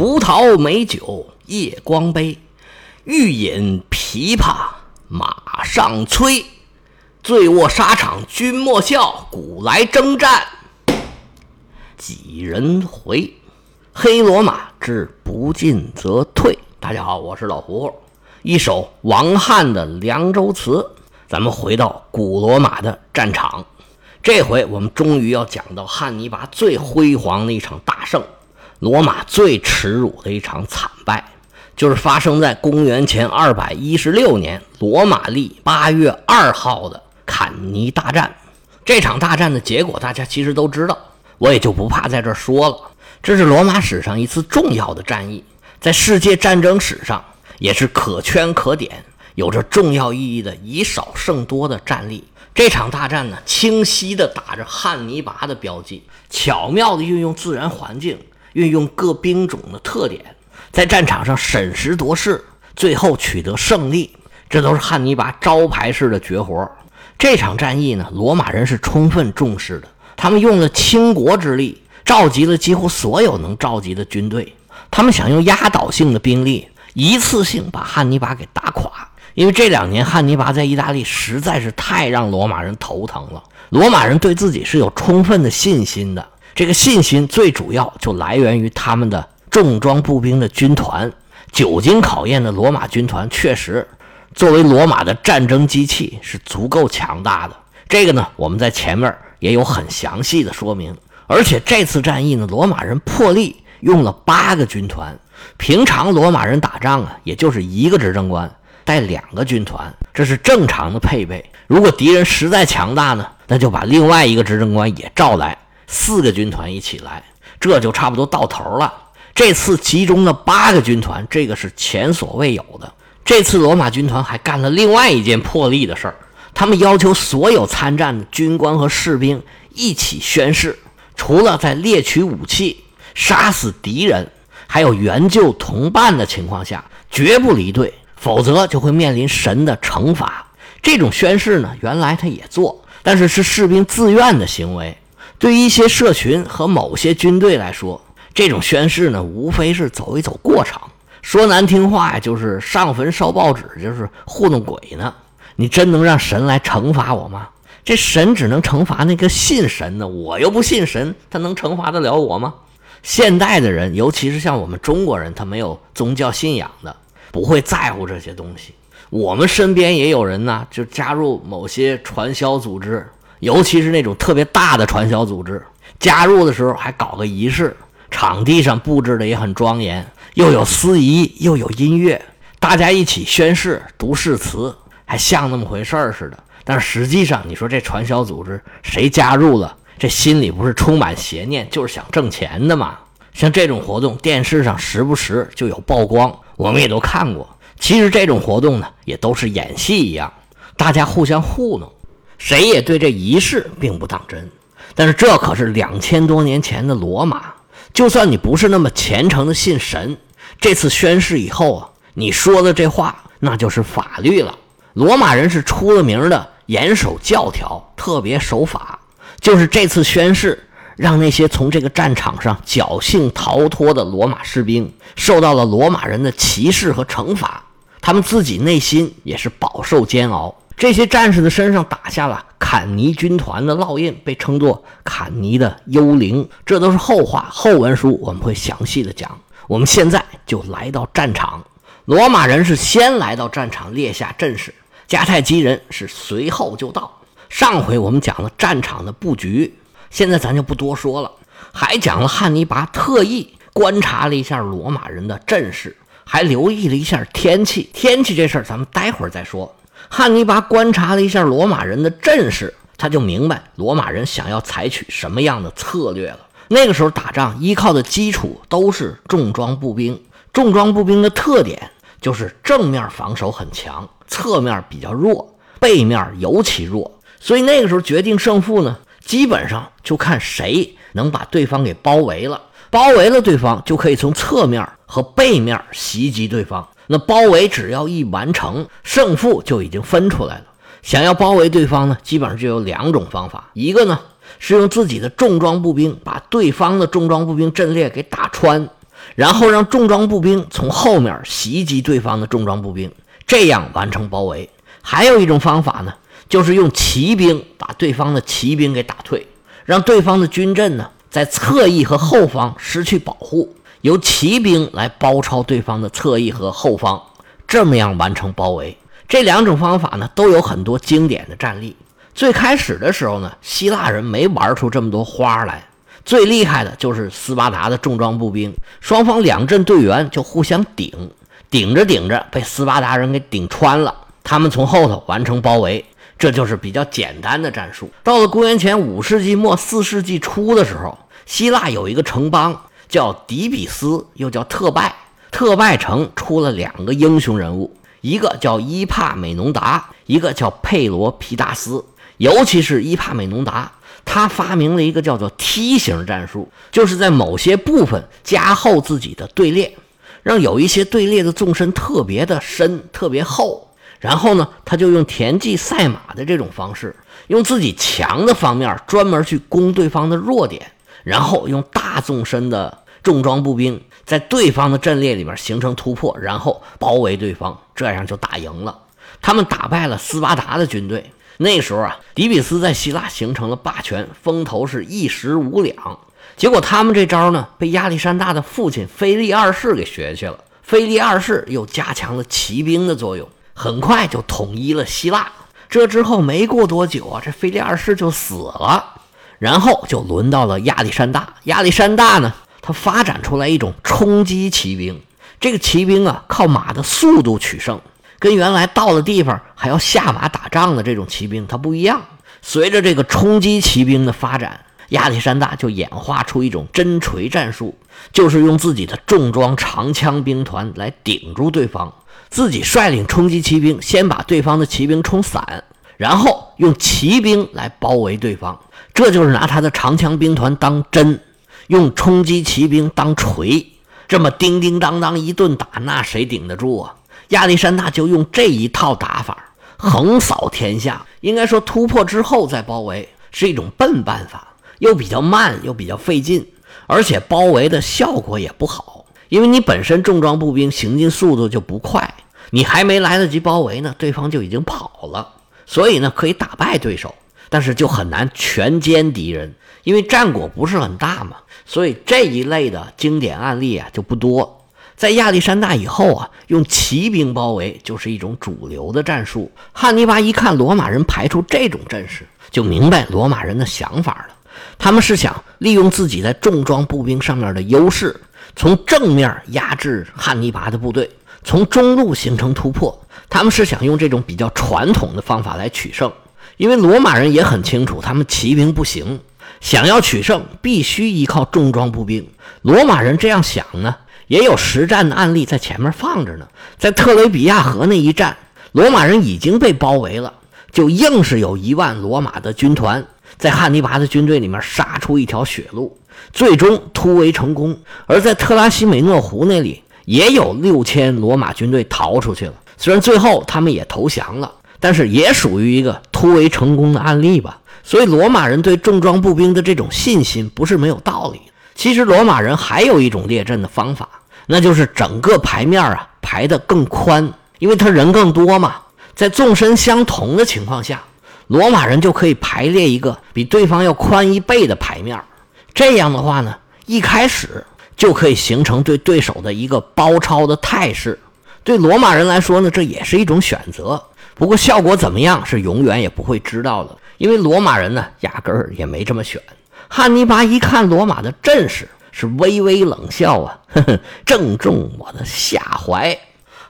葡萄美酒夜光杯，欲饮琵琶马上催。醉卧沙场君莫笑，古来征战几人回？黑罗马之不进则退。大家好，我是老胡胡。一首王翰的《凉州词》，咱们回到古罗马的战场。这回我们终于要讲到汉尼拔最辉煌的一场大胜，罗马最耻辱的一场惨败，就是发生在公元前二百一十六年罗马历八月二号的坎尼大战。这场大战的结果大家其实都知道，我也就不怕在这说了。这是罗马史上一次重要的战役，在世界战争史上。也是可圈可点、有着重要意义的以少胜多的战例。这场大战呢，清晰地打着汉尼拔的标记，巧妙地运用自然环境，运用各兵种的特点，在战场上审时度势，最后取得胜利。这都是汉尼拔招牌式的绝活。这场战役呢，罗马人是充分重视的，他们用了倾国之力，召集了几乎所有能召集的军队，他们想用压倒性的兵力。一次性把汉尼拔给打垮，因为这两年汉尼拔在意大利实在是太让罗马人头疼了。罗马人对自己是有充分的信心的，这个信心最主要就来源于他们的重装步兵的军团。久经考验的罗马军团确实作为罗马的战争机器是足够强大的。这个呢，我们在前面也有很详细的说明。而且这次战役呢，罗马人破例用了八个军团。平常罗马人打仗啊，也就是一个执政官带两个军团，这是正常的配备。如果敌人实在强大呢，那就把另外一个执政官也召来，四个军团一起来，这就差不多到头了。这次集中了八个军团，这个是前所未有的。这次罗马军团还干了另外一件破例的事儿，他们要求所有参战的军官和士兵一起宣誓，除了在猎取武器、杀死敌人。还有援救同伴的情况下，绝不离队，否则就会面临神的惩罚。这种宣誓呢，原来他也做，但是是士兵自愿的行为。对于一些社群和某些军队来说，这种宣誓呢，无非是走一走过场。说难听话呀，就是上坟烧报纸，就是糊弄鬼呢。你真能让神来惩罚我吗？这神只能惩罚那个信神的，我又不信神，他能惩罚得了我吗？现代的人，尤其是像我们中国人，他没有宗教信仰的，不会在乎这些东西。我们身边也有人呢，就加入某些传销组织，尤其是那种特别大的传销组织。加入的时候还搞个仪式，场地上布置的也很庄严，又有司仪，又有音乐，大家一起宣誓、读誓词，还像那么回事儿似的。但是实际上，你说这传销组织谁加入了？这心里不是充满邪念，就是想挣钱的嘛。像这种活动，电视上时不时就有曝光，我们也都看过。其实这种活动呢，也都是演戏一样，大家互相糊弄，谁也对这仪式并不当真。但是这可是两千多年前的罗马，就算你不是那么虔诚的信神，这次宣誓以后啊，你说的这话那就是法律了。罗马人是出了名的严守教条，特别守法。就是这次宣誓，让那些从这个战场上侥幸逃脱的罗马士兵受到了罗马人的歧视和惩罚，他们自己内心也是饱受煎熬。这些战士的身上打下了坎尼军团的烙印，被称作坎尼的幽灵。这都是后话，后文书我们会详细的讲。我们现在就来到战场，罗马人是先来到战场列下阵势，迦太基人是随后就到。上回我们讲了战场的布局，现在咱就不多说了，还讲了汉尼拔特意观察了一下罗马人的阵势，还留意了一下天气。天气这事儿咱们待会儿再说。汉尼拔观察了一下罗马人的阵势，他就明白罗马人想要采取什么样的策略了。那个时候打仗依靠的基础都是重装步兵，重装步兵的特点就是正面防守很强，侧面比较弱，背面尤其弱。所以那个时候决定胜负呢，基本上就看谁能把对方给包围了。包围了对方，就可以从侧面和背面袭击对方。那包围只要一完成，胜负就已经分出来了。想要包围对方呢，基本上就有两种方法：一个呢是用自己的重装步兵把对方的重装步兵阵列给打穿，然后让重装步兵从后面袭击对方的重装步兵，这样完成包围。还有一种方法呢，就是用骑兵把对方的骑兵给打退，让对方的军阵呢在侧翼和后方失去保护，由骑兵来包抄对方的侧翼和后方，这么样完成包围。这两种方法呢都有很多经典的战例。最开始的时候呢，希腊人没玩出这么多花来，最厉害的就是斯巴达的重装步兵，双方两阵队员就互相顶，顶着顶着被斯巴达人给顶穿了。他们从后头完成包围，这就是比较简单的战术。到了公元前五世纪末四世纪初的时候，希腊有一个城邦叫迪比斯，又叫特拜。特拜城出了两个英雄人物，一个叫伊帕美农达，一个叫佩罗皮达斯。尤其是伊帕美农达，他发明了一个叫做梯形战术，就是在某些部分加厚自己的队列，让有一些队列的纵深特别的深、特别厚。然后呢，他就用田忌赛马的这种方式，用自己强的方面专门去攻对方的弱点，然后用大纵深的重装步兵在对方的阵列里面形成突破，然后包围对方，这样就打赢了。他们打败了斯巴达的军队。那时候啊，底比斯在希腊形成了霸权，风头是一时无两。结果他们这招呢，被亚历山大的父亲腓力二世给学去了。腓力二世又加强了骑兵的作用。很快就统一了希腊。这之后没过多久啊，这腓力二世就死了。然后就轮到了亚历山大。亚历山大呢，他发展出来一种冲击骑兵。这个骑兵啊，靠马的速度取胜，跟原来到了地方还要下马打仗的这种骑兵它不一样。随着这个冲击骑兵的发展，亚历山大就演化出一种真锤战术，就是用自己的重装长枪兵团来顶住对方。自己率领冲击骑兵，先把对方的骑兵冲散，然后用骑兵来包围对方。这就是拿他的长枪兵团当针，用冲击骑兵当锤，这么叮叮当当一顿打，那谁顶得住啊？亚历山大就用这一套打法横扫天下。应该说，突破之后再包围是一种笨办法，又比较慢，又比较费劲，而且包围的效果也不好。因为你本身重装步兵行进速度就不快，你还没来得及包围呢，对方就已经跑了。所以呢，可以打败对手，但是就很难全歼敌人，因为战果不是很大嘛。所以这一类的经典案例啊就不多。在亚历山大以后啊，用骑兵包围就是一种主流的战术。汉尼拔一看罗马人排出这种阵势，就明白罗马人的想法了。他们是想利用自己在重装步兵上面的优势。从正面压制汉尼拔的部队，从中路形成突破。他们是想用这种比较传统的方法来取胜，因为罗马人也很清楚，他们骑兵不行，想要取胜必须依靠重装步兵。罗马人这样想呢，也有实战的案例在前面放着呢。在特雷比亚河那一战，罗马人已经被包围了，就硬是有一万罗马的军团在汉尼拔的军队里面杀出一条血路。最终突围成功，而在特拉西美诺湖那里也有六千罗马军队逃出去了。虽然最后他们也投降了，但是也属于一个突围成功的案例吧。所以罗马人对重装步兵的这种信心不是没有道理。其实罗马人还有一种列阵的方法，那就是整个排面啊排得更宽，因为他人更多嘛。在纵深相同的情况下，罗马人就可以排列一个比对方要宽一倍的排面。这样的话呢，一开始就可以形成对对手的一个包抄的态势。对罗马人来说呢，这也是一种选择。不过效果怎么样，是永远也不会知道的，因为罗马人呢，压根儿也没这么选。汉尼拔一看罗马的阵势，是微微冷笑啊，呵呵，正中我的下怀。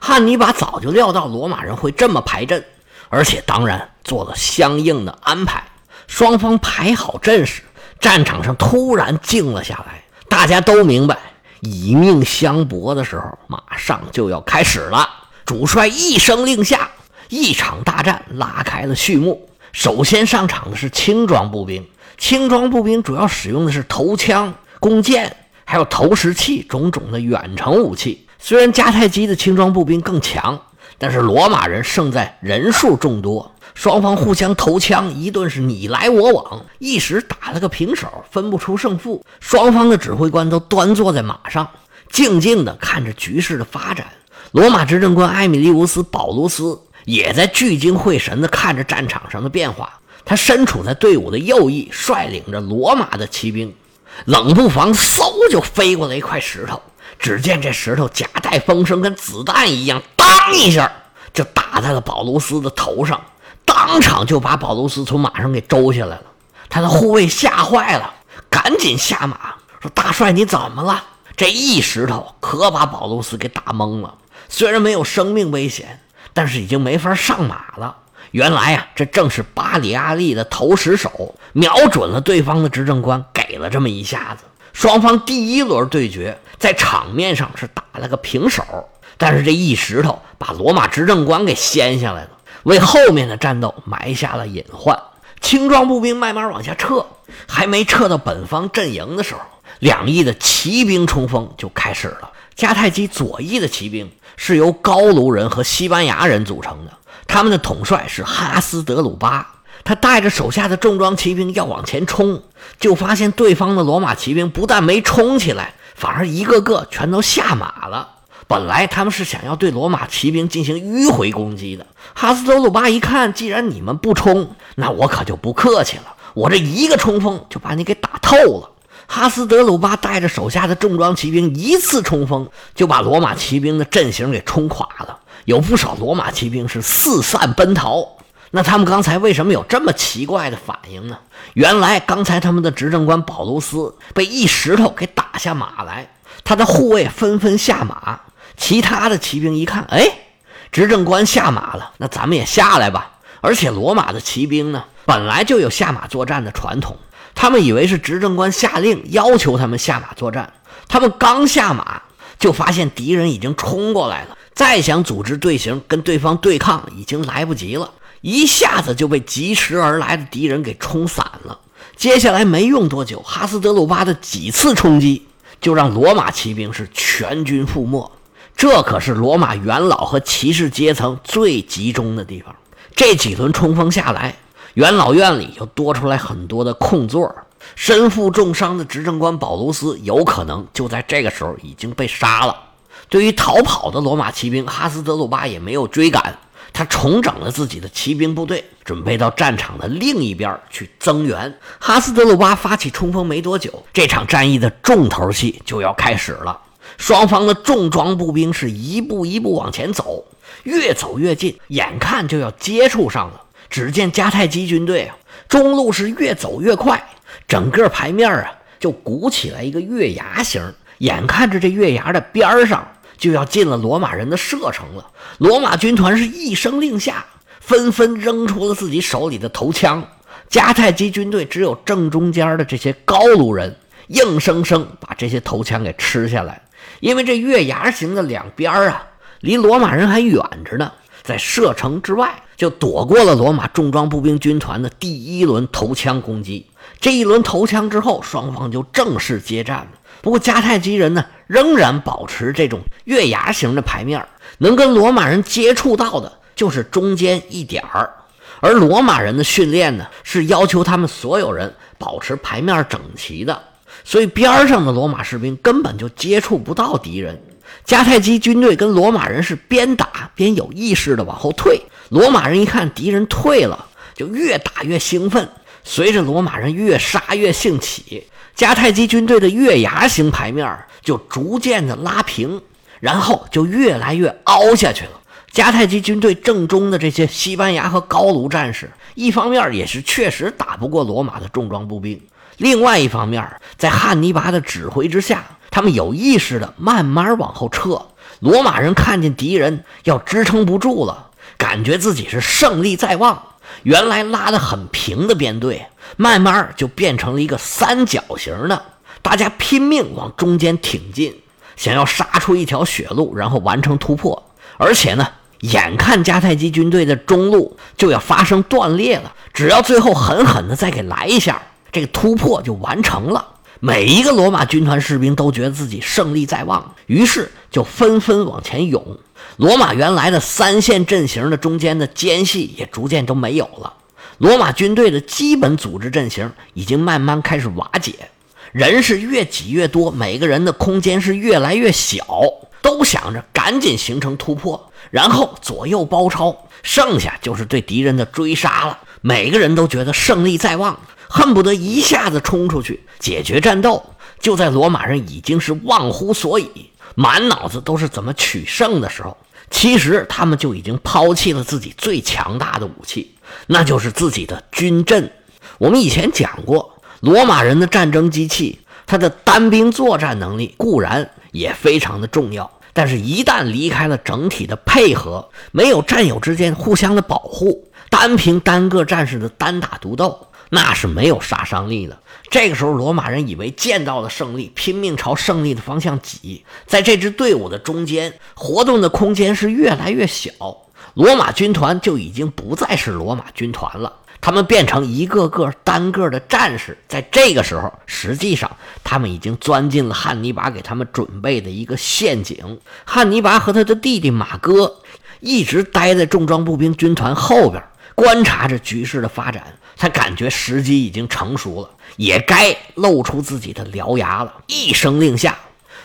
汉尼拔早就料到罗马人会这么排阵，而且当然做了相应的安排。双方排好阵势。战场上突然静了下来，大家都明白以命相搏的时候马上就要开始了。主帅一声令下，一场大战拉开了序幕。首先上场的是轻装步兵，轻装步兵主要使用的是头枪、弓箭，还有投石器种种的远程武器。虽然迦太基的轻装步兵更强，但是罗马人胜在人数众多。双方互相投枪，一顿是你来我往，一时打了个平手，分不出胜负。双方的指挥官都端坐在马上，静静地看着局势的发展。罗马执政官埃米利乌斯·保卢斯也在聚精会神地看着战场上的变化。他身处在队伍的右翼，率领着罗马的骑兵，冷不防，嗖就飞过来一块石头。只见这石头夹带风声，跟子弹一样，当一下就打在了保卢斯的头上，当场就把保卢斯从马上给周下来了。他的护卫吓坏了，赶紧下马说：“大帅，你怎么了？”这一石头可把保卢斯给打懵了。虽然没有生命危险，但是已经没法上马了。原来呀，这正是巴里阿利的投石手瞄准了对方的执政官，给了这么一下子。双方第一轮对决在场面上是打了个平手，但是这一石头把罗马执政官给掀下来了，为后面的战斗埋下了隐患。轻装步兵慢慢往下撤，还没撤到本方阵营的时候，两翼的骑兵冲锋就开始了。迦太基左翼的骑兵是由高卢人和西班牙人组成的。他们的统帅是哈斯德鲁巴，他带着手下的重装骑兵要往前冲，就发现对方的罗马骑兵不但没冲起来，反而一个个全都下马了。本来他们是想要对罗马骑兵进行迂回攻击的。哈斯德鲁巴一看，既然你们不冲，那我可就不客气了，我这一个冲锋就把你给打透了。哈斯德鲁巴带着手下的重装骑兵一次冲锋，就把罗马骑兵的阵型给冲垮了。有不少罗马骑兵是四散奔逃，那他们刚才为什么有这么奇怪的反应呢？原来刚才他们的执政官保卢斯被一石头给打下马来，他的护卫纷纷下马，其他的骑兵一看，哎，执政官下马了，那咱们也下来吧。而且罗马的骑兵呢，本来就有下马作战的传统，他们以为是执政官下令要求他们下马作战，他们刚下马就发现敌人已经冲过来了。再想组织队形跟对方对抗，已经来不及了，一下子就被疾驰而来的敌人给冲散了。接下来没用多久，哈斯德鲁巴的几次冲击就让罗马骑兵是全军覆没。这可是罗马元老和骑士阶层最集中的地方。这几轮冲锋下来，元老院里又多出来很多的空座，身负重伤的执政官保卢斯有可能就在这个时候已经被杀了。对于逃跑的罗马骑兵，哈斯德鲁巴也没有追赶，他重整了自己的骑兵部队，准备到战场的另一边去增援。哈斯德鲁巴发起冲锋没多久，这场战役的重头戏就要开始了。双方的重装步兵是一步一步往前走，越走越近，眼看就要接触上了。只见迦太基军队啊，中路是越走越快，整个牌面啊就鼓起来一个月牙形，眼看着这月牙的边上。就要进了罗马人的射程了。罗马军团是一声令下，纷纷扔出了自己手里的头枪。迦太基军队只有正中间的这些高卢人，硬生生把这些头枪给吃下来。因为这月牙形的两边啊，离罗马人还远着呢，在射程之外，就躲过了罗马重装步兵军团的第一轮头枪攻击。这一轮头枪之后，双方就正式接战了。不过迦太基人呢，仍然保持这种月牙形的牌面，能跟罗马人接触到的就是中间一点儿。而罗马人的训练呢，是要求他们所有人保持牌面整齐的，所以边上的罗马士兵根本就接触不到敌人。迦太基军队跟罗马人是边打边有意识的往后退。罗马人一看敌人退了，就越打越兴奋，随着罗马人越杀越兴起。迦太基军队的月牙形牌面就逐渐的拉平，然后就越来越凹下去了。迦太基军队正中的这些西班牙和高卢战士，一方面也是确实打不过罗马的重装步兵，另外一方面，在汉尼拔的指挥之下，他们有意识的慢慢往后撤。罗马人看见敌人要支撑不住了，感觉自己是胜利在望。原来拉得很平的编队，慢慢就变成了一个三角形的，大家拼命往中间挺进，想要杀出一条血路，然后完成突破。而且呢，眼看迦太基军队的中路就要发生断裂了，只要最后狠狠的再给来一下，这个突破就完成了。每一个罗马军团士兵都觉得自己胜利在望，于是就纷纷往前涌。罗马原来的三线阵型的中间的间隙也逐渐都没有了，罗马军队的基本组织阵型已经慢慢开始瓦解。人是越挤越多，每个人的空间是越来越小，都想着赶紧形成突破，然后左右包抄，剩下就是对敌人的追杀了。每个人都觉得胜利在望，恨不得一下子冲出去解决战斗。就在罗马人已经是忘乎所以，满脑子都是怎么取胜的时候，其实他们就已经抛弃了自己最强大的武器，那就是自己的军阵。我们以前讲过，罗马人的战争机器，它的单兵作战能力固然也非常的重要，但是一旦离开了整体的配合，没有战友之间互相的保护。单凭单个战士的单打独斗，那是没有杀伤力的。这个时候，罗马人以为见到了胜利，拼命朝胜利的方向挤。在这支队伍的中间，活动的空间是越来越小。罗马军团就已经不再是罗马军团了，他们变成一个个单个的战士。在这个时候，实际上他们已经钻进了汉尼拔给他们准备的一个陷阱。汉尼拔和他的弟弟马哥一直待在重装步兵军团后边。观察着局势的发展，他感觉时机已经成熟了，也该露出自己的獠牙了。一声令下，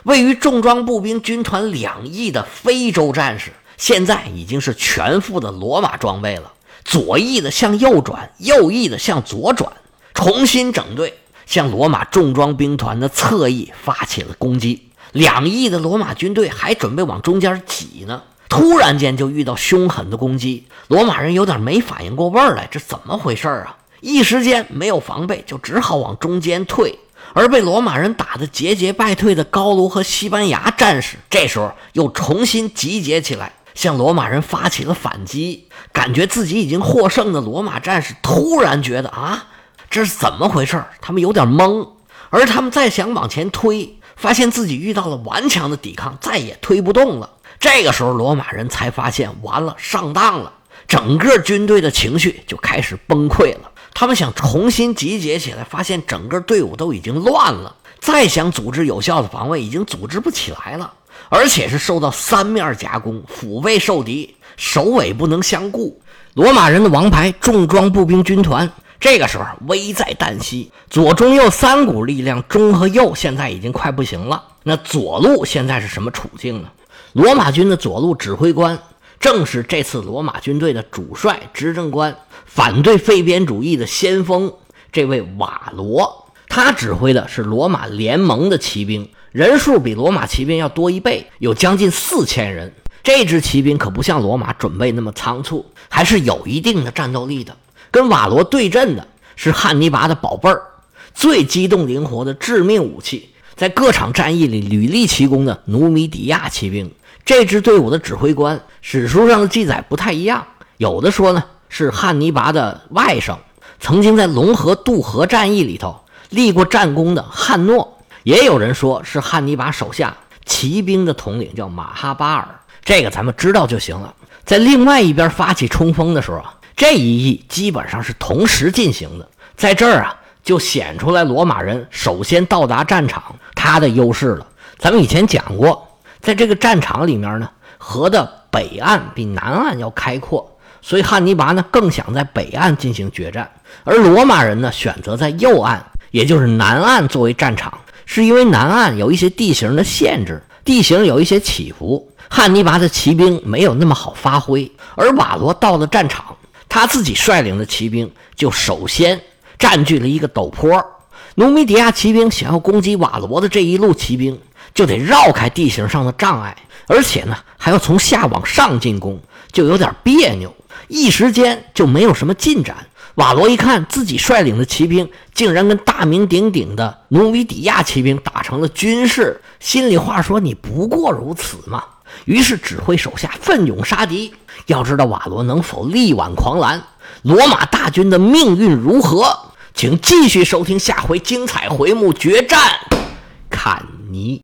位于重装步兵军团两翼的非洲战士，现在已经是全副的罗马装备了。左翼的向右转，右翼的向左转，重新整队，向罗马重装兵团的侧翼发起了攻击。两翼的罗马军队还准备往中间挤呢。突然间就遇到凶狠的攻击，罗马人有点没反应过味儿来，这怎么回事啊？一时间没有防备，就只好往中间退。而被罗马人打得节节败退的高卢和西班牙战士，这时候又重新集结起来，向罗马人发起了反击。感觉自己已经获胜的罗马战士突然觉得啊，这是怎么回事？他们有点懵。而他们再想往前推，发现自己遇到了顽强的抵抗，再也推不动了。这个时候，罗马人才发现完了，上当了，整个军队的情绪就开始崩溃了。他们想重新集结起来，发现整个队伍都已经乱了，再想组织有效的防卫，已经组织不起来了，而且是受到三面夹攻，腹背受敌，首尾不能相顾。罗马人的王牌重装步兵军团，这个时候危在旦夕，左中右三股力量，中和右现在已经快不行了。那左路现在是什么处境呢？罗马军的左路指挥官，正是这次罗马军队的主帅、执政官，反对废边主义的先锋，这位瓦罗。他指挥的是罗马联盟的骑兵，人数比罗马骑兵要多一倍，有将近四千人。这支骑兵可不像罗马准备那么仓促，还是有一定的战斗力的。跟瓦罗对阵的是汉尼拔的宝贝儿，最机动灵活的致命武器，在各场战役里屡立奇功的努米底亚骑兵。这支队伍的指挥官，史书上的记载不太一样。有的说呢是汉尼拔的外甥，曾经在龙河渡河战役里头立过战功的汉诺；也有人说是汉尼拔手下骑兵的统领，叫马哈巴尔。这个咱们知道就行了。在另外一边发起冲锋的时候啊，这一役基本上是同时进行的。在这儿啊，就显出来罗马人首先到达战场他的优势了。咱们以前讲过。在这个战场里面呢，河的北岸比南岸要开阔，所以汉尼拔呢更想在北岸进行决战，而罗马人呢选择在右岸，也就是南岸作为战场，是因为南岸有一些地形的限制，地形有一些起伏，汉尼拔的骑兵没有那么好发挥。而瓦罗到了战场，他自己率领的骑兵就首先占据了一个陡坡，努米底亚骑兵想要攻击瓦罗的这一路骑兵。就得绕开地形上的障碍，而且呢还要从下往上进攻，就有点别扭，一时间就没有什么进展。瓦罗一看自己率领的骑兵竟然跟大名鼎鼎的努米底亚骑兵打成了军事，心里话说：“你不过如此嘛。”于是指挥手下奋勇杀敌。要知道瓦罗能否力挽狂澜，罗马大军的命运如何？请继续收听下回精彩回目决战，坎尼。